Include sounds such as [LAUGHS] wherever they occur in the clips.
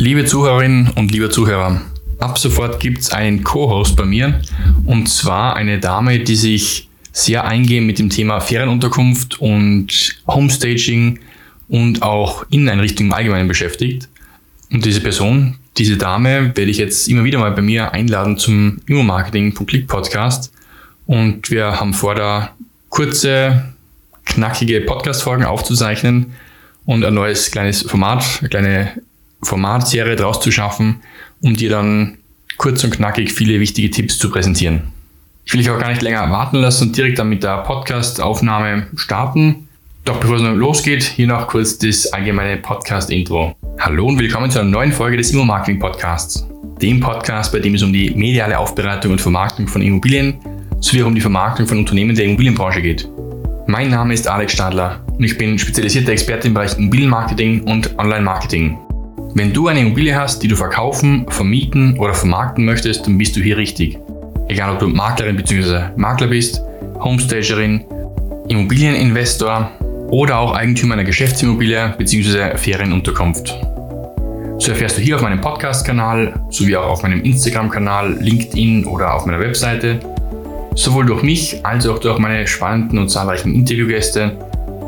Liebe Zuhörerinnen und liebe Zuhörer, ab sofort gibt es einen Co-Host bei mir und zwar eine Dame, die sich sehr eingehend mit dem Thema Ferienunterkunft und Homestaging und auch Inneneinrichtungen im Allgemeinen beschäftigt. Und diese Person, diese Dame, werde ich jetzt immer wieder mal bei mir einladen zum Immo-Marketing von Click Podcast. Und wir haben vor, da kurze, knackige Podcast-Folgen aufzuzeichnen und ein neues kleines Format, eine kleine Formatserie draus zu schaffen, um dir dann kurz und knackig viele wichtige Tipps zu präsentieren. Ich will dich auch gar nicht länger warten lassen und direkt dann mit der Podcast-Aufnahme starten. Doch bevor es noch losgeht, hier noch kurz das allgemeine Podcast-Intro. Hallo und willkommen zu einer neuen Folge des Immo-Marketing-Podcasts. Dem Podcast, bei dem es um die mediale Aufbereitung und Vermarktung von Immobilien sowie auch um die Vermarktung von Unternehmen der Immobilienbranche geht. Mein Name ist Alex Stadler und ich bin spezialisierter Experte im Bereich Immobilienmarketing und Online-Marketing. Wenn du eine Immobilie hast, die du verkaufen, vermieten oder vermarkten möchtest, dann bist du hier richtig. Egal ob du Maklerin bzw. Makler bist, Homestagerin, Immobilieninvestor oder auch Eigentümer einer Geschäftsimmobilie bzw. Ferienunterkunft. So erfährst du hier auf meinem Podcast-Kanal sowie auch auf meinem Instagram-Kanal, LinkedIn oder auf meiner Webseite sowohl durch mich als auch durch meine spannenden und zahlreichen Interviewgäste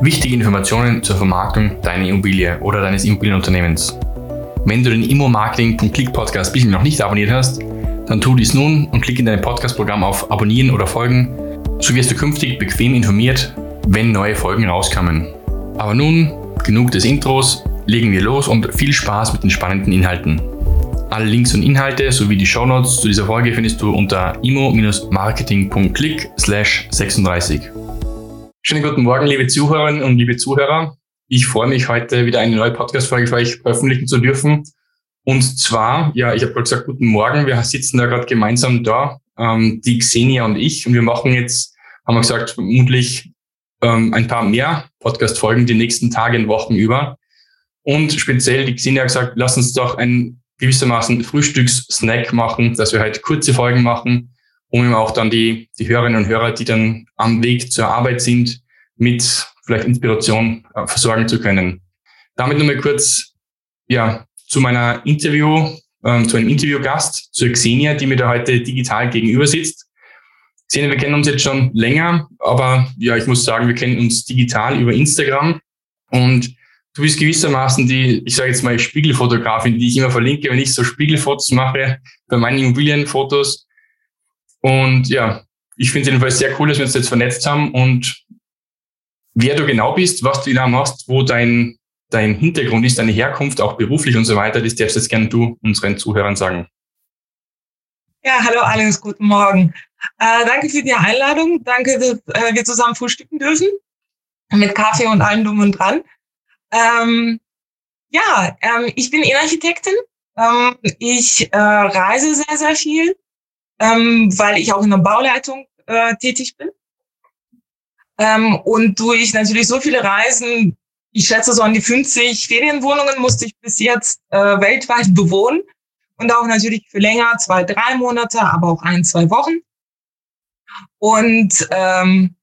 wichtige Informationen zur Vermarktung deiner Immobilie oder deines Immobilienunternehmens. Wenn du den Immo-Marketing.click Podcast bisher noch nicht abonniert hast, dann tu dies nun und klick in deinem Podcast-Programm auf Abonnieren oder Folgen, so wirst du künftig bequem informiert, wenn neue Folgen rauskommen. Aber nun, genug des Intros, legen wir los und viel Spaß mit den spannenden Inhalten. Alle Links und Inhalte sowie die Shownotes zu dieser Folge findest du unter imo-marketing.click 36. Schönen guten Morgen, liebe Zuhörerinnen und liebe Zuhörer. Ich freue mich heute wieder eine neue Podcast-Folge für euch veröffentlichen zu dürfen. Und zwar, ja, ich habe gerade gesagt, guten Morgen. Wir sitzen da gerade gemeinsam da, ähm, die Xenia und ich. Und wir machen jetzt, haben wir gesagt, vermutlich ähm, ein paar mehr Podcast-Folgen die nächsten Tage und Wochen über. Und speziell die Xenia hat gesagt, lass uns doch ein gewissermaßen Frühstückssnack machen, dass wir halt kurze Folgen machen, um eben auch dann die, die Hörerinnen und Hörer, die dann am Weg zur Arbeit sind, mit vielleicht Inspiration äh, versorgen zu können. Damit nochmal kurz ja, zu meiner Interview, äh, zu einem Interviewgast, zur Xenia, die mir da heute digital gegenüber sitzt. Xenia, wir kennen uns jetzt schon länger, aber ja, ich muss sagen, wir kennen uns digital über Instagram und du bist gewissermaßen die, ich sage jetzt mal, Spiegelfotografin, die ich immer verlinke, wenn ich so Spiegelfotos mache bei meinen Immobilienfotos. Und ja, ich finde es jedenfalls sehr cool, dass wir uns jetzt vernetzt haben und wer du genau bist, was du genau machst, wo dein, dein Hintergrund ist, deine Herkunft, auch beruflich und so weiter, das darfst jetzt gerne du unseren Zuhörern sagen. Ja, hallo Alex, guten Morgen. Äh, danke für die Einladung. Danke, dass äh, wir zusammen frühstücken dürfen. Mit Kaffee und allem drum und dran. Ähm, ja, ähm, ich bin Innenarchitektin. Ähm, ich äh, reise sehr, sehr viel, ähm, weil ich auch in der Bauleitung äh, tätig bin. Ähm, und durch natürlich so viele Reisen, ich schätze so an die 50 Ferienwohnungen musste ich bis jetzt äh, weltweit [LAUGHS] bewohnen. Und auch natürlich für länger, zwei, drei Monate, aber auch ein, zwei Wochen. Und ähm,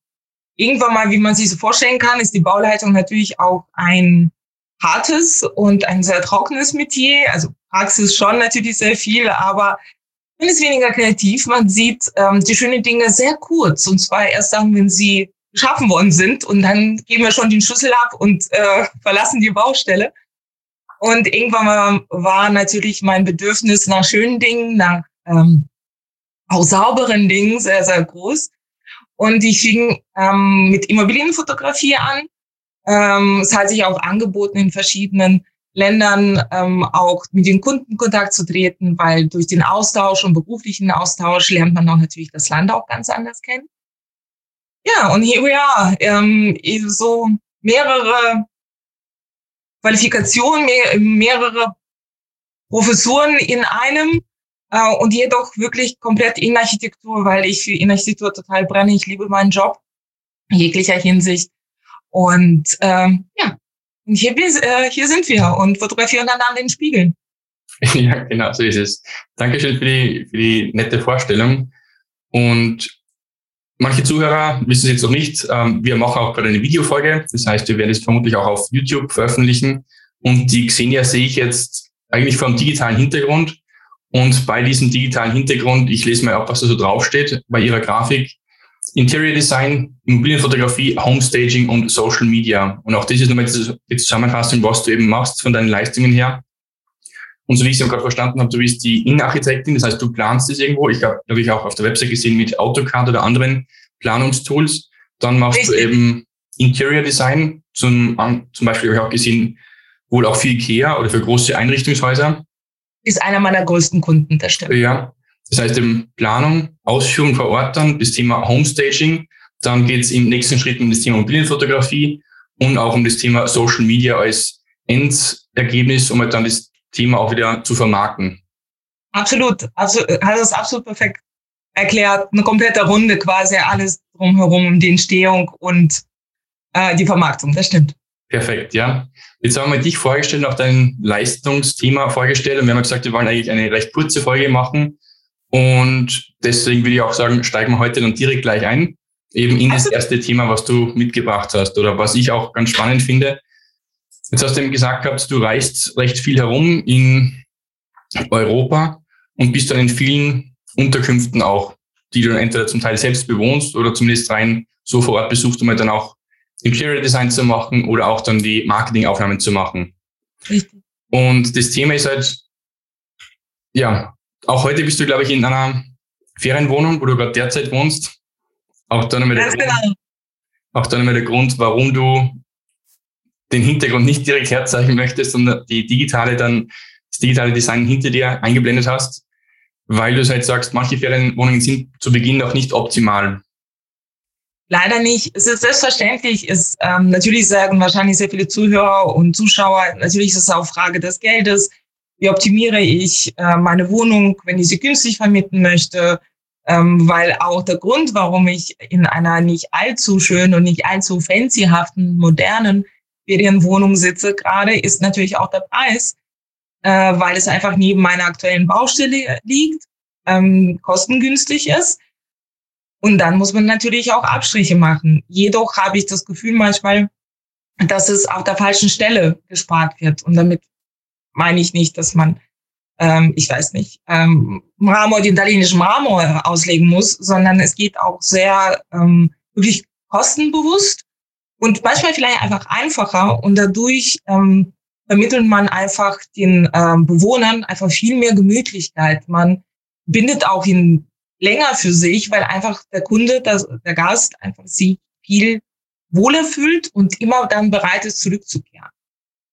irgendwann mal, wie man sich so vorstellen kann, ist die Bauleitung natürlich auch ein hartes und ein sehr trockenes Metier. Also Praxis schon natürlich sehr viel, aber man ist weniger kreativ. Man sieht ähm, die schönen Dinge sehr kurz. Und zwar erst dann, wenn sie geschaffen worden sind. Und dann geben wir schon den Schlüssel ab und äh, verlassen die Baustelle. Und irgendwann war natürlich mein Bedürfnis nach schönen Dingen, nach ähm, auch sauberen Dingen sehr, sehr groß. Und ich fing ähm, mit Immobilienfotografie an. Ähm, es hat sich auch angeboten, in verschiedenen Ländern ähm, auch mit den Kunden Kontakt zu treten, weil durch den Austausch und beruflichen Austausch lernt man auch natürlich das Land auch ganz anders kennen. Ja, und hier we are. Ähm, so mehrere Qualifikationen, mehr, mehrere Professuren in einem äh, und jedoch wirklich komplett Innenarchitektur, weil ich für Innenarchitektur total brenne. Ich liebe meinen Job in jeglicher Hinsicht. Und ähm, ja, und hier, äh, hier sind wir und fotografieren dann an den Spiegeln. [LAUGHS] Ja, genau, so ist es. Dankeschön für die, für die nette Vorstellung. Und Manche Zuhörer wissen es jetzt noch nicht. Ähm, wir machen auch gerade eine Videofolge. Das heißt, wir werden es vermutlich auch auf YouTube veröffentlichen. Und die Xenia sehe ich jetzt eigentlich einem digitalen Hintergrund. Und bei diesem digitalen Hintergrund, ich lese mal ab, was da so draufsteht, bei ihrer Grafik, Interior Design, Immobilienfotografie, Homestaging und Social Media. Und auch das ist nochmal die Zusammenfassung, was du eben machst von deinen Leistungen her. Und so wie ich es gerade verstanden habe, du bist die Innenarchitektin, das heißt, du planst es irgendwo. Ich habe natürlich auch auf der Website gesehen mit AutoCAD oder anderen Planungstools. Dann machst Richtig. du eben Interior Design, zum, zum Beispiel habe ich auch gesehen, wohl auch für IKEA oder für große Einrichtungshäuser. Ist einer meiner größten Kunden, das stimmt. Ja, das heißt eben Planung, Ausführung vor Ort dann, das Thema Homestaging. Dann geht es im nächsten Schritt um das Thema Immobilienfotografie und auch um das Thema Social Media als Endergebnis, um halt dann das Thema auch wieder zu vermarkten. Absolut, also hat es absolut perfekt erklärt. Eine komplette Runde quasi, alles drumherum um die Entstehung und äh, die Vermarktung, das stimmt. Perfekt, ja. Jetzt haben wir dich vorgestellt, auch dein Leistungsthema vorgestellt und wir haben gesagt, wir wollen eigentlich eine recht kurze Folge machen und deswegen würde ich auch sagen, steigen wir heute dann direkt gleich ein, eben in das erste Thema, was du mitgebracht hast oder was ich auch ganz spannend finde. Jetzt hast du eben gesagt gehabt, du reist recht viel herum in Europa und bist dann in vielen Unterkünften auch, die du dann entweder zum Teil selbst bewohnst oder zumindest rein so vor Ort besuchst, um halt dann auch Interior Design zu machen oder auch dann die Marketingaufnahmen zu machen. Richtig. Und das Thema ist halt, ja, auch heute bist du, glaube ich, in einer Ferienwohnung, wo du gerade derzeit wohnst. Auch dann einmal der, Grund, genau. auch dann einmal der Grund, warum du den Hintergrund nicht direkt herzeichnen möchtest, sondern die digitale dann, das digitale Design hinter dir eingeblendet hast, weil du halt sagst, manche Ferienwohnungen sind zu Beginn noch nicht optimal. Leider nicht. Es ist selbstverständlich, ist ähm, natürlich sagen wahrscheinlich sehr viele Zuhörer und Zuschauer, natürlich ist es auch Frage des Geldes. Wie optimiere ich äh, meine Wohnung, wenn ich sie günstig vermieten möchte? Ähm, weil auch der Grund, warum ich in einer nicht allzu schönen und nicht allzu fancyhaften, modernen Ferienwohnung sitze gerade, ist natürlich auch der Preis, äh, weil es einfach neben meiner aktuellen Baustelle liegt, ähm, kostengünstig ist und dann muss man natürlich auch Abstriche machen. Jedoch habe ich das Gefühl manchmal, dass es auf der falschen Stelle gespart wird. Und damit meine ich nicht, dass man, ähm, ich weiß nicht, ähm, Marmor, den italienischen Marmor auslegen muss, sondern es geht auch sehr ähm, wirklich kostenbewusst und manchmal vielleicht einfach einfacher. Und dadurch ähm, vermittelt man einfach den ähm, Bewohnern einfach viel mehr Gemütlichkeit. Man bindet auch in länger für sich, weil einfach der Kunde, der, der Gast einfach sich viel wohler fühlt und immer dann bereit ist, zurückzukehren.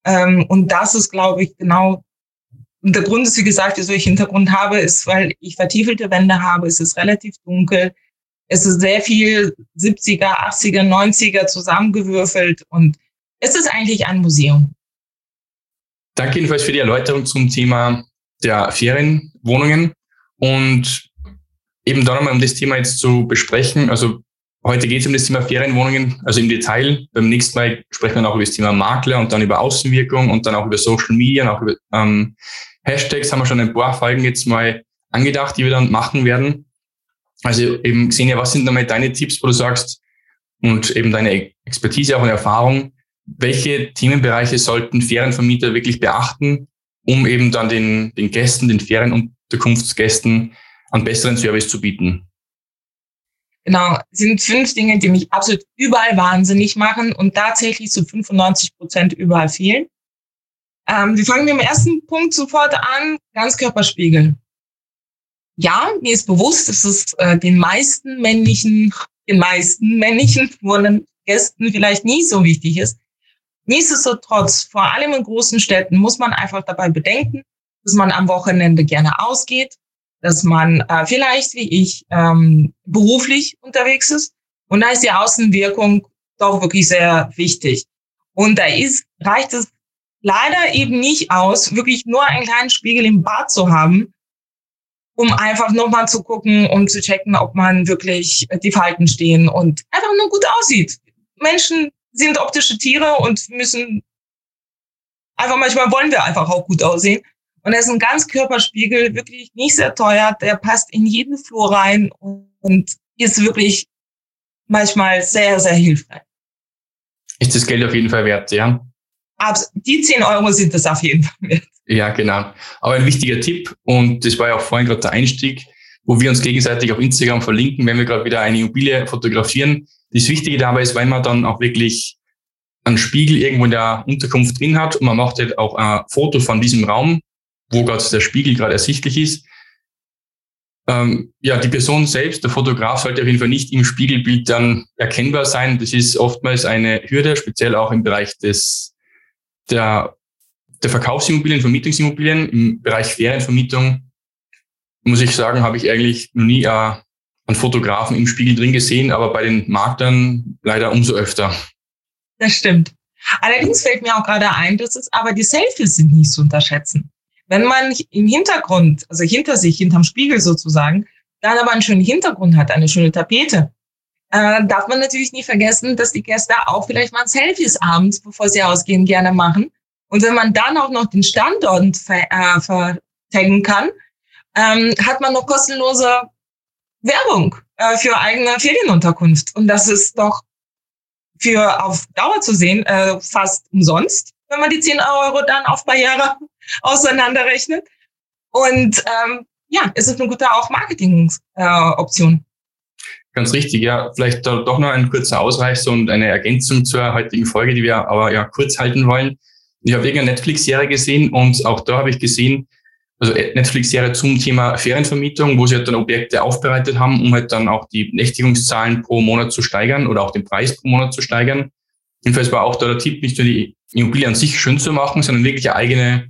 Ähm, und das ist, glaube ich, genau und der Grund ist, wie gesagt, wieso ich Hintergrund habe, ist, weil ich vertiefelte Wände habe, es ist relativ dunkel, es ist sehr viel 70er, 80er, 90er zusammengewürfelt und es ist eigentlich ein Museum. Danke jedenfalls für die Erläuterung zum Thema der Ferienwohnungen. Und eben da nochmal, um das Thema jetzt zu besprechen. Also heute geht es um das Thema Ferienwohnungen, also im Detail. Beim nächsten Mal sprechen wir noch über das Thema Makler und dann über Außenwirkung und dann auch über Social Media und auch über ähm, Hashtags haben wir schon ein paar Folgen jetzt mal angedacht, die wir dann machen werden. Also eben Xenia, was sind nochmal deine Tipps, wo du sagst, und eben deine Expertise, auch und Erfahrung, welche Themenbereiche sollten Ferienvermieter wirklich beachten, um eben dann den, den Gästen, den Ferienunterkunftsgästen einen besseren Service zu bieten? Genau, sind fünf Dinge, die mich absolut überall wahnsinnig machen und tatsächlich zu 95 Prozent überall fehlen. Ähm, wir fangen mit dem ersten Punkt sofort an, Ganzkörperspiegel. Ja, mir ist bewusst, dass es äh, den meisten männlichen, den meisten männlichen Gästen vielleicht nie so wichtig ist. Nichtsdestotrotz, vor allem in großen Städten, muss man einfach dabei bedenken, dass man am Wochenende gerne ausgeht, dass man äh, vielleicht wie ich ähm, beruflich unterwegs ist. Und da ist die Außenwirkung doch wirklich sehr wichtig. Und da ist, reicht es leider eben nicht aus, wirklich nur einen kleinen Spiegel im Bad zu haben, um einfach nochmal zu gucken und zu checken, ob man wirklich die Falten stehen und einfach nur gut aussieht. Menschen sind optische Tiere und müssen einfach manchmal wollen wir einfach auch gut aussehen. Und er ist ein Ganzkörperspiegel, wirklich nicht sehr teuer. Der passt in jeden Flur rein und ist wirklich manchmal sehr, sehr hilfreich. Ist das Geld auf jeden Fall wert, ja? Abs die 10 Euro sind das auf jeden Fall wert. Ja, genau. Aber ein wichtiger Tipp, und das war ja auch vorhin gerade der Einstieg, wo wir uns gegenseitig auf Instagram verlinken, wenn wir gerade wieder eine Immobilie fotografieren. Das Wichtige dabei ist, weil man dann auch wirklich einen Spiegel irgendwo in der Unterkunft drin hat und man macht halt auch ein Foto von diesem Raum, wo gerade der Spiegel gerade ersichtlich ist. Ähm, ja, die Person selbst, der Fotograf, sollte auf jeden Fall nicht im Spiegelbild dann erkennbar sein. Das ist oftmals eine Hürde, speziell auch im Bereich des, der, der Verkaufsimmobilien, Vermietungsimmobilien. Im Bereich Ferienvermietung, muss ich sagen, habe ich eigentlich noch nie äh, einen Fotografen im Spiegel drin gesehen, aber bei den Maklern leider umso öfter. Das stimmt. Allerdings fällt mir auch gerade ein, dass es aber die Selfies sind nicht zu unterschätzen. Wenn man im Hintergrund, also hinter sich, hinterm Spiegel sozusagen, dann aber einen schönen Hintergrund hat, eine schöne Tapete, äh, darf man natürlich nie vergessen, dass die Gäste auch vielleicht mal Selfies abends, bevor sie ausgehen, gerne machen. Und wenn man dann auch noch den Standort ver äh, vertaggen kann, ähm, hat man noch kostenlose Werbung äh, für eigene Ferienunterkunft. Und das ist doch für auf Dauer zu sehen äh, fast umsonst, wenn man die 10 Euro dann auf paar Jahre [LAUGHS] auseinanderrechnet. Und ähm, ja, es ist eine gute auch Marketing-Option. Äh, Ganz richtig, ja. Vielleicht doch noch ein kurzer Ausreißer und eine Ergänzung zur heutigen Folge, die wir aber ja kurz halten wollen. Ich habe irgendeine Netflix-Serie gesehen und auch da habe ich gesehen, also Netflix-Serie zum Thema Ferienvermietung, wo sie halt dann Objekte aufbereitet haben, um halt dann auch die Nächtigungszahlen pro Monat zu steigern oder auch den Preis pro Monat zu steigern. Jedenfalls war auch da der Tipp, nicht nur die Immobilie an sich schön zu machen, sondern wirklich eine eigene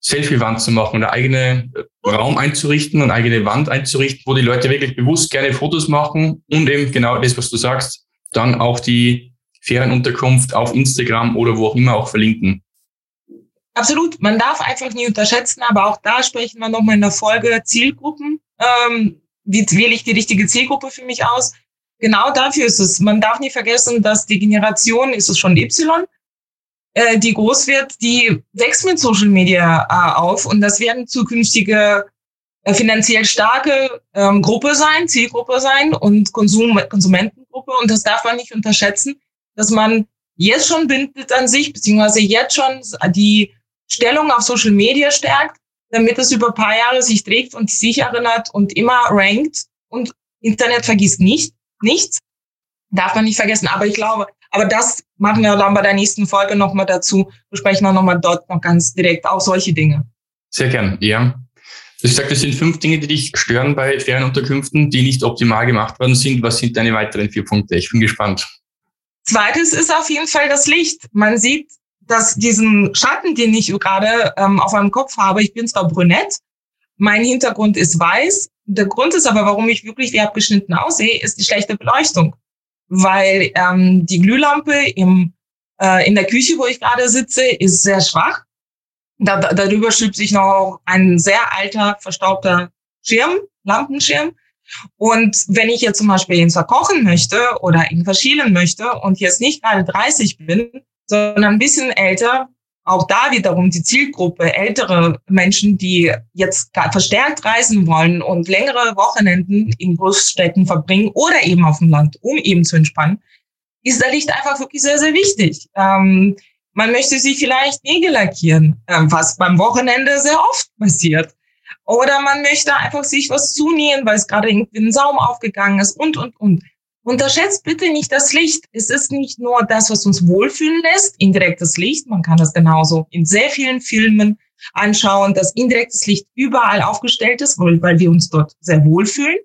Selfie-Wand zu machen, eine eigene äh, Raum einzurichten und eine eigene Wand einzurichten, wo die Leute wirklich bewusst gerne Fotos machen und eben genau das, was du sagst, dann auch die Ferienunterkunft auf Instagram oder wo auch immer auch verlinken. Absolut, man darf einfach nie unterschätzen, aber auch da sprechen wir nochmal in der Folge Zielgruppen. Ähm, wie wähle ich die richtige Zielgruppe für mich aus? Genau dafür ist es. Man darf nie vergessen, dass die Generation, ist es schon Y, äh, die groß wird, die wächst mit Social Media äh, auf und das werden zukünftige äh, finanziell starke ähm, Gruppe sein, Zielgruppe sein und Konsum Konsumentengruppe und das darf man nicht unterschätzen, dass man jetzt schon bindet an sich, beziehungsweise jetzt schon die Stellung auf Social Media stärkt, damit es über ein paar Jahre sich trägt und sich erinnert und immer rankt. Und Internet vergisst nicht, nichts. Darf man nicht vergessen. Aber ich glaube, aber das machen wir dann bei der nächsten Folge nochmal dazu. Wir nochmal dort noch ganz direkt auch solche Dinge. Sehr gern, ja. Ich sage, das sind fünf Dinge, die dich stören bei Ferienunterkünften, die nicht optimal gemacht worden sind. Was sind deine weiteren vier Punkte? Ich bin gespannt. Zweites ist auf jeden Fall das Licht. Man sieht dass diesen Schatten, den ich gerade ähm, auf meinem Kopf habe, ich bin zwar brünett, mein Hintergrund ist weiß. Der Grund ist aber, warum ich wirklich wie abgeschnitten aussehe, ist die schlechte Beleuchtung. Weil ähm, die Glühlampe im, äh, in der Küche, wo ich gerade sitze, ist sehr schwach. Da, darüber schiebt sich noch ein sehr alter, verstaubter Schirm, Lampenschirm. Und wenn ich jetzt zum Beispiel ihn verkochen möchte oder ihn verschielen möchte und jetzt nicht gerade 30 bin, sondern ein bisschen älter. Auch da wiederum die Zielgruppe, ältere Menschen, die jetzt verstärkt reisen wollen und längere Wochenenden in Großstädten verbringen oder eben auf dem Land, um eben zu entspannen, ist der Licht einfach wirklich sehr, sehr wichtig. Ähm, man möchte sich vielleicht Nägel lackieren, äh, was beim Wochenende sehr oft passiert. Oder man möchte einfach sich was zunähen, weil es gerade irgendwie ein Saum aufgegangen ist und, und, und. Unterschätzt bitte nicht das Licht. Es ist nicht nur das, was uns wohlfühlen lässt, indirektes Licht. Man kann das genauso in sehr vielen Filmen anschauen, dass indirektes Licht überall aufgestellt ist, weil wir uns dort sehr wohlfühlen,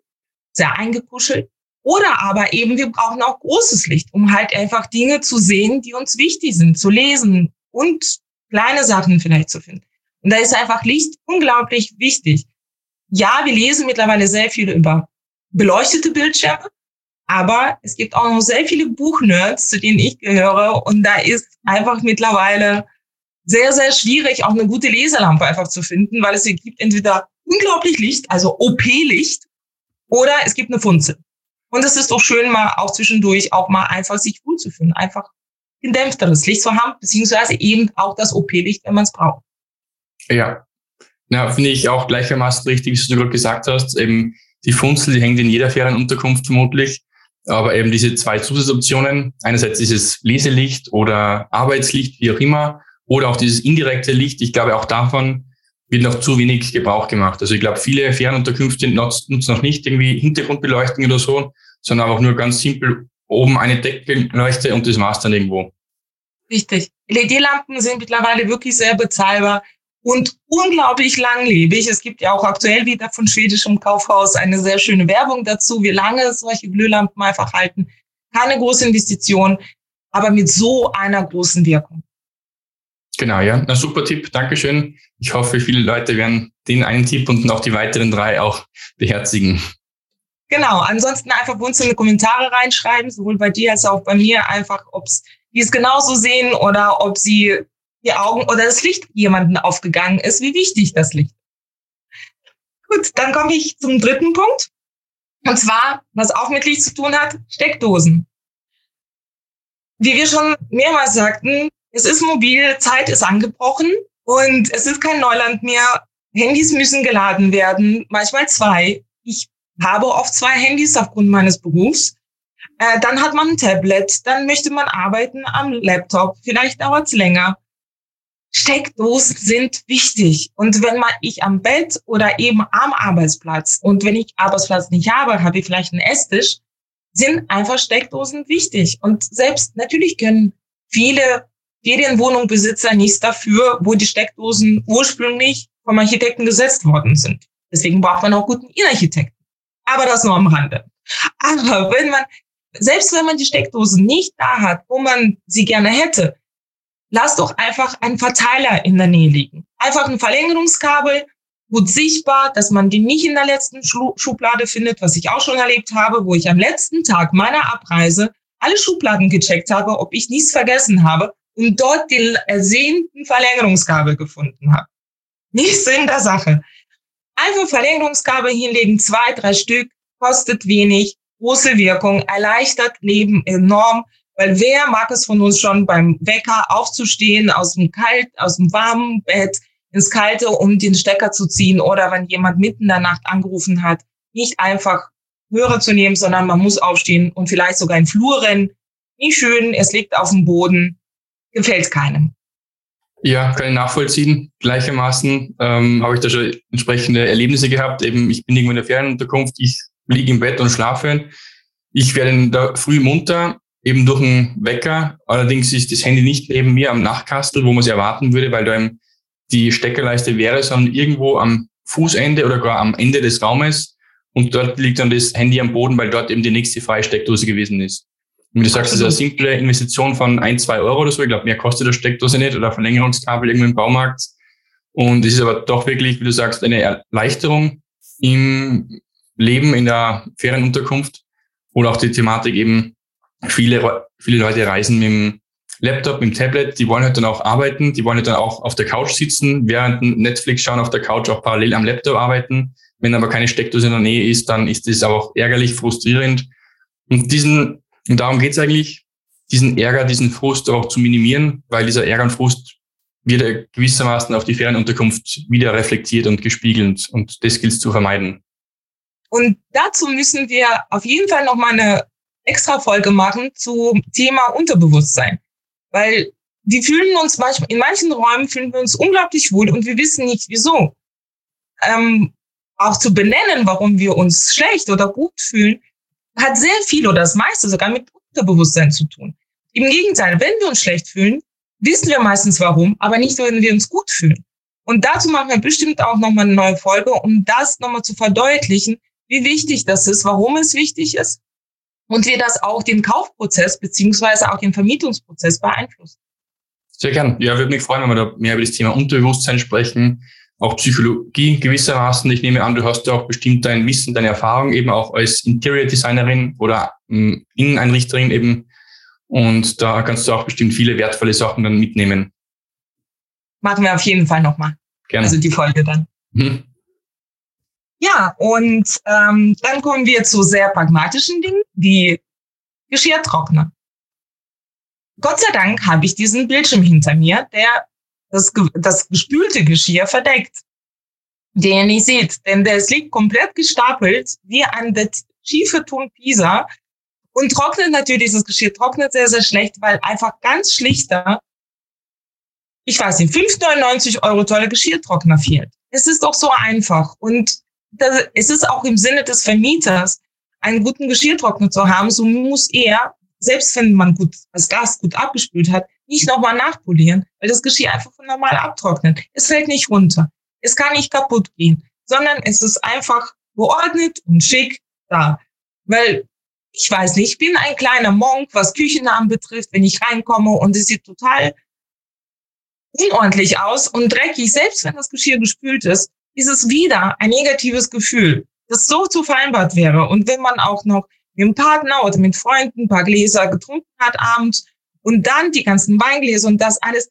sehr eingekuschelt. Oder aber eben, wir brauchen auch großes Licht, um halt einfach Dinge zu sehen, die uns wichtig sind, zu lesen und kleine Sachen vielleicht zu finden. Und da ist einfach Licht unglaublich wichtig. Ja, wir lesen mittlerweile sehr viel über beleuchtete Bildschirme, aber es gibt auch noch sehr viele Buchnerds, zu denen ich gehöre. Und da ist einfach mittlerweile sehr, sehr schwierig, auch eine gute Leselampe einfach zu finden, weil es gibt entweder unglaublich Licht, also OP-Licht, oder es gibt eine Funzel. Und es ist doch schön, mal auch zwischendurch auch mal einfach sich wohlzufühlen, einfach gedämpfteres Licht zu haben, beziehungsweise eben auch das OP-Licht, wenn man es braucht. Ja, ja finde ich auch gleichermaßen richtig, wie du gerade gesagt hast. Eben die Funzel, die hängt in jeder Ferienunterkunft vermutlich. Aber eben diese zwei Zusatzoptionen, einerseits dieses Leselicht oder Arbeitslicht, wie auch immer, Oder auch dieses indirekte Licht. Ich glaube, auch davon wird noch zu wenig Gebrauch gemacht. Also ich glaube, viele Ferienunterkünfte nutzen noch nicht irgendwie Hintergrundbeleuchtung oder so, sondern einfach nur ganz simpel oben eine Deckenleuchte und das war's dann irgendwo. Richtig. LED-Lampen sind mittlerweile wirklich sehr bezahlbar und unglaublich langlebig. Es gibt ja auch aktuell wieder von schwedischem Kaufhaus eine sehr schöne Werbung dazu, wie lange solche Glühlampen einfach halten. Keine große Investition, aber mit so einer großen Wirkung. Genau, ja. Na, super Tipp. Dankeschön. Ich hoffe, viele Leute werden den einen Tipp und noch die weiteren drei auch beherzigen. Genau. Ansonsten einfach bei uns in die Kommentare reinschreiben, sowohl bei dir als auch bei mir, einfach, ob die es genauso sehen oder ob sie die Augen oder das Licht jemanden aufgegangen ist, wie wichtig das Licht. Gut, dann komme ich zum dritten Punkt. Und zwar, was auch mit Licht zu tun hat, Steckdosen. Wie wir schon mehrmals sagten, es ist mobil, Zeit ist angebrochen und es ist kein Neuland mehr. Handys müssen geladen werden, manchmal zwei. Ich habe oft zwei Handys aufgrund meines Berufs. Äh, dann hat man ein Tablet, dann möchte man arbeiten am Laptop, vielleicht dauert es länger. Steckdosen sind wichtig. Und wenn man ich am Bett oder eben am Arbeitsplatz und wenn ich Arbeitsplatz nicht habe, habe ich vielleicht einen Esstisch, sind einfach Steckdosen wichtig. Und selbst natürlich können viele Ferienwohnungbesitzer nichts dafür, wo die Steckdosen ursprünglich vom Architekten gesetzt worden sind. Deswegen braucht man auch guten Innenarchitekten. Aber das nur am Rande. Aber wenn man, selbst wenn man die Steckdosen nicht da hat, wo man sie gerne hätte, lass doch einfach einen Verteiler in der Nähe liegen. Einfach ein Verlängerungskabel, gut sichtbar, dass man die nicht in der letzten Schublade findet, was ich auch schon erlebt habe, wo ich am letzten Tag meiner Abreise alle Schubladen gecheckt habe, ob ich nichts vergessen habe und dort den ersehnten Verlängerungskabel gefunden habe. Nicht Sinn der Sache. Einfach Verlängerungskabel hinlegen, zwei, drei Stück, kostet wenig, große Wirkung, erleichtert Leben enorm, weil wer mag es von uns schon beim Wecker aufzustehen, aus dem kalt, aus dem warmen Bett ins Kalte, um den Stecker zu ziehen oder wenn jemand mitten in der Nacht angerufen hat, nicht einfach Hörer zu nehmen, sondern man muss aufstehen und vielleicht sogar in Flur rennen. Nicht schön, es liegt auf dem Boden, gefällt keinem. Ja, kann ich nachvollziehen. Gleichermaßen ähm, habe ich da schon entsprechende Erlebnisse gehabt. Eben, ich bin irgendwo in der Ferienunterkunft, ich liege im Bett und schlafe. Ich werde der Früh munter, eben durch einen Wecker. Allerdings ist das Handy nicht neben mir am Nachtkastel, wo man es erwarten würde, weil da eben die Steckerleiste wäre, sondern irgendwo am Fußende oder gar am Ende des Raumes. Und dort liegt dann das Handy am Boden, weil dort eben die nächste freie Steckdose gewesen ist. Und wie du sagst, das ist eine simple Investition von ein, zwei Euro oder so. Ich glaube, mehr kostet der Steckdose nicht oder Verlängerungskabel irgendwo im Baumarkt. Und es ist aber doch wirklich, wie du sagst, eine Erleichterung im Leben in der Ferienunterkunft. Oder auch die Thematik eben, viele, viele Leute reisen mit dem Laptop, mit dem Tablet, die wollen halt dann auch arbeiten, die wollen halt dann auch auf der Couch sitzen, während Netflix schauen, auf der Couch auch parallel am Laptop arbeiten. Wenn aber keine Steckdose in der Nähe ist, dann ist das auch ärgerlich, frustrierend. Und diesen und darum geht es eigentlich, diesen Ärger, diesen Frust auch zu minimieren, weil dieser Ärger und Frust wird gewissermaßen auf die Ferienunterkunft wieder reflektiert und gespiegelt und das gilt es zu vermeiden. Und dazu müssen wir auf jeden Fall noch mal eine extra Folge machen zum Thema Unterbewusstsein, weil wir fühlen uns manchmal, in manchen Räumen fühlen wir uns unglaublich wohl und wir wissen nicht wieso. Ähm, auch zu benennen, warum wir uns schlecht oder gut fühlen, hat sehr viel oder das meiste sogar mit Unterbewusstsein zu tun. Im Gegenteil, wenn wir uns schlecht fühlen, wissen wir meistens warum, aber nicht, wenn wir uns gut fühlen. Und dazu machen wir bestimmt auch nochmal eine neue Folge, um das nochmal zu verdeutlichen, wie wichtig das ist, warum es wichtig ist und wie das auch den Kaufprozess beziehungsweise auch den Vermietungsprozess beeinflusst. Sehr gern. Ja, würde mich freuen, wenn wir da mehr über das Thema Unterbewusstsein sprechen, auch Psychologie gewissermaßen. Ich nehme an, du hast ja auch bestimmt dein Wissen, deine Erfahrung eben auch als Interior Designerin oder ähm, Inneneinrichterin eben. Und da kannst du auch bestimmt viele wertvolle Sachen dann mitnehmen. Machen wir auf jeden Fall nochmal. Gerne. Also die Folge dann. Mhm. Ja, und ähm, dann kommen wir zu sehr pragmatischen Dingen wie Geschirrtrockner. Gott sei Dank habe ich diesen Bildschirm hinter mir, der das, das gespülte Geschirr verdeckt, den ihr nicht seht. Denn es liegt komplett gestapelt wie an der schiefe Turm Pisa und trocknet natürlich, das Geschirr trocknet sehr, sehr schlecht, weil einfach ganz schlichter ich weiß nicht, 5,99 Euro tolle Geschirrtrockner fehlt. Es ist doch so einfach. Und das, es ist auch im Sinne des Vermieters, einen guten Geschirrtrockner zu haben. So muss er, selbst wenn man gut das Gas gut abgespült hat, nicht nochmal nachpolieren, weil das Geschirr einfach von normal abtrocknet. Es fällt nicht runter. Es kann nicht kaputt gehen, sondern es ist einfach geordnet und schick da. Weil ich weiß nicht, ich bin ein kleiner Monk, was Küchennamen betrifft, wenn ich reinkomme und es sieht total unordentlich aus und dreckig, selbst wenn das Geschirr gespült ist, ist es wieder ein negatives Gefühl, das so zu vereinbart wäre. Und wenn man auch noch mit dem Partner oder mit Freunden ein paar Gläser getrunken hat abends und dann die ganzen Weingläser und das alles,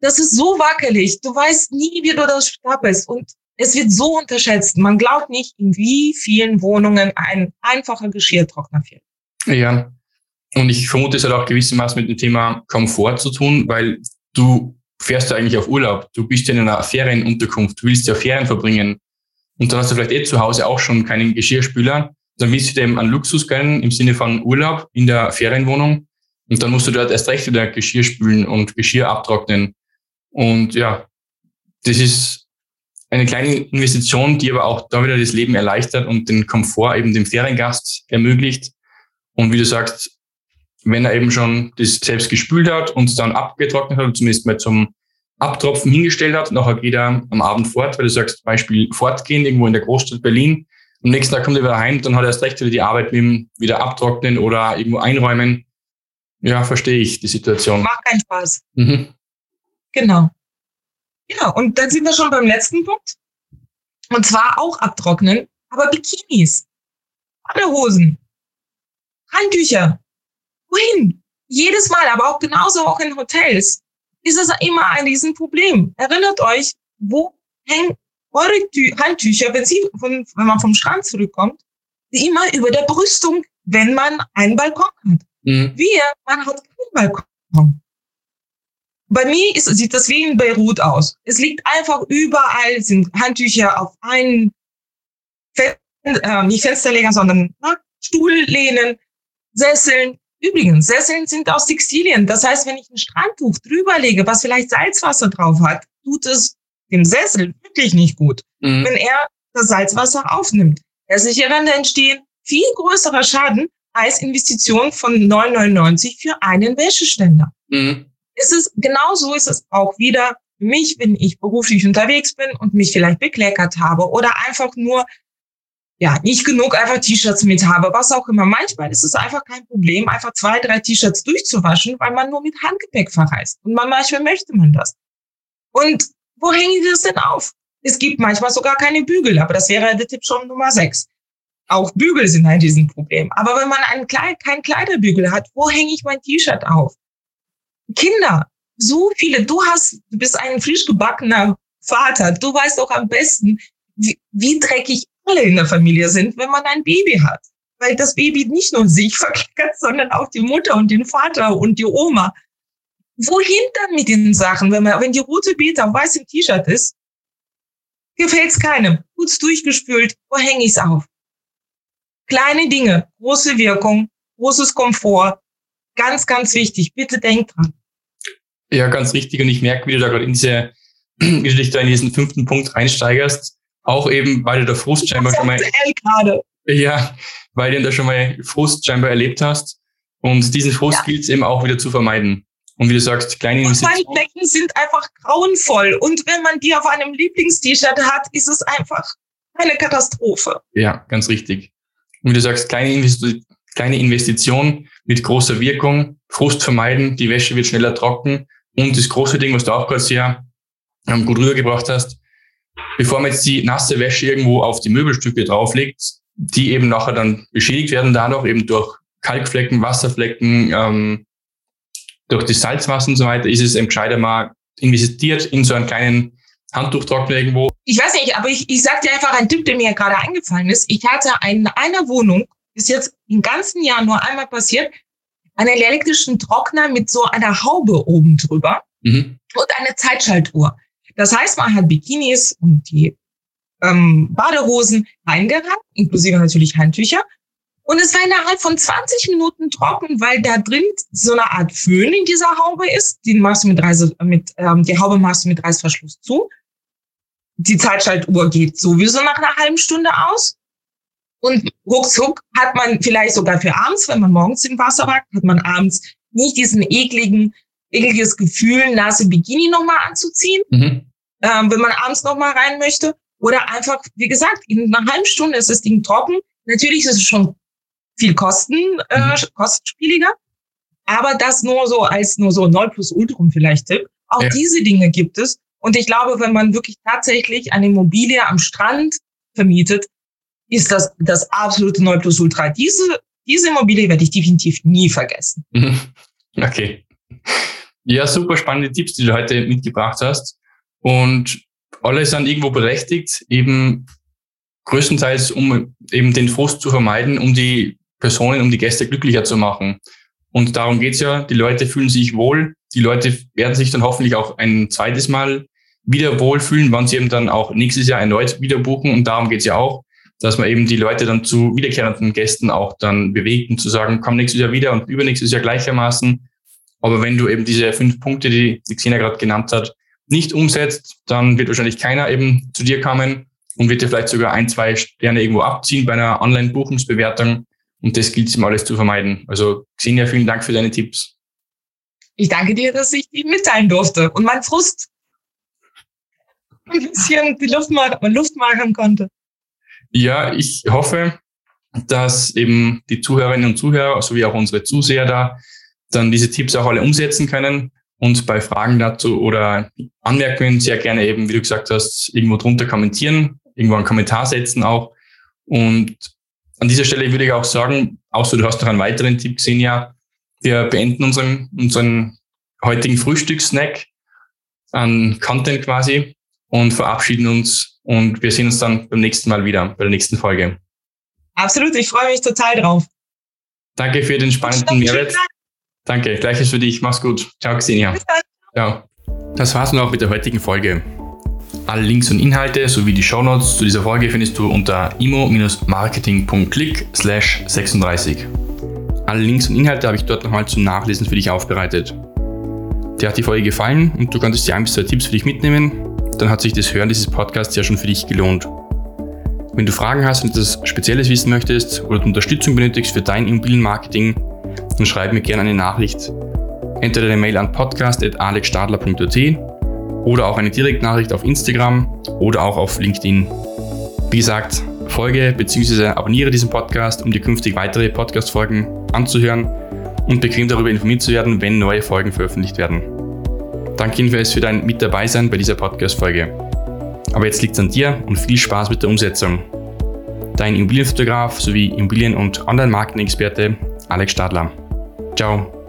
das ist so wackelig. Du weißt nie, wie du das stapelst. Und es wird so unterschätzt. Man glaubt nicht, in wie vielen Wohnungen ein einfacher Geschirrtrockner fehlt. Ja. Und ich vermute, es hat auch gewissermaßen mit dem Thema Komfort zu tun, weil du fährst du eigentlich auf Urlaub, du bist in einer Ferienunterkunft, du willst ja Ferien verbringen und dann hast du vielleicht eh zu Hause auch schon keinen Geschirrspüler, dann willst du dem einen Luxus gönnen im Sinne von Urlaub in der Ferienwohnung und dann musst du dort erst recht wieder Geschirr spülen und Geschirr abtrocknen. Und ja, das ist eine kleine Investition, die aber auch da wieder das Leben erleichtert und den Komfort eben dem Feriengast ermöglicht. Und wie du sagst, wenn er eben schon das selbst gespült hat und dann abgetrocknet hat und zumindest mal zum Abtropfen hingestellt hat, nachher geht er am Abend fort, weil du sagst, Beispiel fortgehen, irgendwo in der Großstadt Berlin. Am nächsten Tag kommt er wieder heim, dann hat er erst recht wieder die Arbeit mit ihm wieder abtrocknen oder irgendwo einräumen. Ja, verstehe ich die Situation. Macht keinen Spaß. Mhm. Genau. Ja, und dann sind wir schon beim letzten Punkt. Und zwar auch abtrocknen, aber Bikinis, Badehosen, Handtücher, Wohin? Jedes Mal, aber auch genauso auch in Hotels, ist es immer ein Riesenproblem. Erinnert euch, wo hängen eure Tü Handtücher, wenn, sie von, wenn man vom Strand zurückkommt, immer über der Brüstung, wenn man einen Balkon hat. Mhm. Wir, man hat keinen Balkon. Bei mir ist, sieht das wie in Beirut aus. Es liegt einfach überall, sind Handtücher auf einen, Fen äh, nicht Fensterleger, sondern na, Stuhllehnen, Sesseln, Übrigens, Sesseln sind aus Textilien. Das heißt, wenn ich ein Strandtuch drüber lege, was vielleicht Salzwasser drauf hat, tut es dem Sessel wirklich nicht gut, mhm. wenn er das Salzwasser aufnimmt. Versicherern entstehen viel größerer Schaden als Investition von 9,99 für einen Wäscheständer. Mhm. Es ist, genau so ist es auch wieder für mich, wenn ich beruflich unterwegs bin und mich vielleicht bekleckert habe oder einfach nur ja, nicht genug einfach T-Shirts mit habe, was auch immer. Manchmal ist es einfach kein Problem, einfach zwei, drei T-Shirts durchzuwaschen, weil man nur mit Handgepäck verreist. Und man, manchmal möchte man das. Und wo hängen die das denn auf? Es gibt manchmal sogar keine Bügel, aber das wäre der Tipp schon Nummer sechs. Auch Bügel sind ein Riesenproblem. Aber wenn man einen Kleid, kein Kleiderbügel hat, wo hänge ich mein T-Shirt auf? Kinder, so viele. Du hast, du bist ein frisch gebackener Vater. Du weißt auch am besten, wie, wie dreckig alle in der Familie sind, wenn man ein Baby hat. Weil das Baby nicht nur sich [LAUGHS] verkleckert, sondern auch die Mutter und den Vater und die Oma. Wohin dann mit den Sachen, wenn man, wenn die rote Beete auf weißem T-Shirt ist? Gefällt's keinem. Gut's durchgespült. Wo hänge ich's auf? Kleine Dinge, große Wirkung, großes Komfort. Ganz, ganz wichtig. Bitte denkt dran. Ja, ganz richtig. Und ich merke, wie du da gerade in diese, wie du dich da in diesen fünften Punkt reinsteigerst. Auch eben, weil du da Frust scheinbar schon mal. Gerade. Ja, weil du da schon mal Frust scheinbar erlebt hast. Und diesen Frust ja. gilt es eben auch wieder zu vermeiden. Und wie du sagst, kleine Investitionen. Becken sind einfach grauenvoll. Und wenn man die auf einem Lieblingst-T-Shirt hat, ist es einfach eine Katastrophe. Ja, ganz richtig. Und wie du sagst, kleine, Invest kleine Investition mit großer Wirkung, Frust vermeiden, die Wäsche wird schneller trocken. Und das große Ding, was du auch gerade sehr ähm, gut rübergebracht hast, bevor man jetzt die nasse Wäsche irgendwo auf die Möbelstücke drauflegt, die eben nachher dann beschädigt werden dadurch, eben durch Kalkflecken, Wasserflecken, ähm, durch das Salzwasser und so weiter, ist es eben gescheiter mal investiert in so einen kleinen Handtuchtrockner irgendwo. Ich weiß nicht, aber ich, ich sag dir einfach einen Tipp, der mir gerade eingefallen ist. Ich hatte in einer Wohnung, ist jetzt im ganzen Jahr nur einmal passiert, einen elektrischen Trockner mit so einer Haube oben drüber mhm. und eine Zeitschaltuhr. Das heißt, man hat Bikinis und die ähm, Badehosen reingerannt, inklusive natürlich Handtücher. Und es war innerhalb von 20 Minuten trocken, weil da drin so eine Art Föhn in dieser Haube ist. Die machst du mit Reise, mit, ähm, die Haube machst du mit Reißverschluss zu. Die Zeitschaltuhr geht sowieso nach einer halben Stunde aus. Und ruckzuck hat man vielleicht sogar für abends, wenn man morgens im Wasser war, hat man abends nicht diesen ekligen, ekliges Gefühl, nasse Bikini nochmal anzuziehen, mhm. ähm, wenn man abends nochmal rein möchte. Oder einfach, wie gesagt, in einer halben Stunde ist das Ding trocken. Natürlich ist es schon viel kosten, äh, mhm. kostenspieliger. Aber das nur so als nur so 0 plus Ultrum vielleicht Tipp. Auch ja. diese Dinge gibt es. Und ich glaube, wenn man wirklich tatsächlich eine Immobilie am Strand vermietet, ist das das absolute 0 plus Ultra. Diese, diese Immobilie werde ich definitiv nie vergessen. Mhm. Okay. Ja, super spannende Tipps, die du heute mitgebracht hast. Und alle sind irgendwo berechtigt, eben größtenteils, um eben den Frust zu vermeiden, um die Personen, um die Gäste glücklicher zu machen. Und darum geht's ja. Die Leute fühlen sich wohl. Die Leute werden sich dann hoffentlich auch ein zweites Mal wieder wohlfühlen, wann sie eben dann auch nächstes Jahr erneut wieder buchen. Und darum geht's ja auch, dass man eben die Leute dann zu wiederkehrenden Gästen auch dann bewegt und zu sagen, komm nächstes Jahr wieder und übernächstes Jahr gleichermaßen. Aber wenn du eben diese fünf Punkte, die die Xena gerade genannt hat, nicht umsetzt, dann wird wahrscheinlich keiner eben zu dir kommen und wird dir vielleicht sogar ein, zwei Sterne irgendwo abziehen bei einer Online-Buchungsbewertung. Und das gilt es ihm alles zu vermeiden. Also Xenia, vielen Dank für deine Tipps. Ich danke dir, dass ich die mitteilen durfte und mein Frust ein bisschen die Luft, Luft machen konnte. Ja, ich hoffe, dass eben die Zuhörerinnen und Zuhörer sowie auch unsere Zuseher da dann diese Tipps auch alle umsetzen können und bei Fragen dazu oder Anmerkungen sehr gerne eben, wie du gesagt hast, irgendwo drunter kommentieren, irgendwo einen Kommentar setzen auch. Und an dieser Stelle würde ich auch sagen, außer du hast noch einen weiteren Tipp gesehen, ja, wir beenden unseren, unseren heutigen Frühstückssnack an Content quasi und verabschieden uns und wir sehen uns dann beim nächsten Mal wieder, bei der nächsten Folge. Absolut, ich freue mich total drauf. Danke für den spannenden Mehrwert. Danke, gleiches für dich. Mach's gut. Ciao, Xenia. Bis dann. Ciao. Das war's nun auch mit der heutigen Folge. Alle Links und Inhalte sowie die Shownotes zu dieser Folge findest du unter imo-marketing.click 36. Alle Links und Inhalte habe ich dort nochmal zum Nachlesen für dich aufbereitet. Dir hat die Folge gefallen und du konntest dir ein bis zwei Tipps für dich mitnehmen, dann hat sich das Hören dieses Podcasts ja schon für dich gelohnt. Wenn du Fragen hast und etwas Spezielles wissen möchtest oder du Unterstützung benötigst für dein Immobilienmarketing, dann schreib mir gerne eine Nachricht. Entweder eine Mail an podcast.alexstadler.at oder auch eine Direktnachricht auf Instagram oder auch auf LinkedIn. Wie gesagt, folge bzw. abonniere diesen Podcast, um dir künftig weitere Podcast-Folgen anzuhören und bequem darüber informiert zu werden, wenn neue Folgen veröffentlicht werden. Danke jedenfalls für dein Mit dabei sein bei dieser Podcast-Folge. Aber jetzt liegt es an dir und viel Spaß mit der Umsetzung. Dein Immobilienfotograf sowie Immobilien- und Online-Marketing-Experte Alex Stadler. Ciao.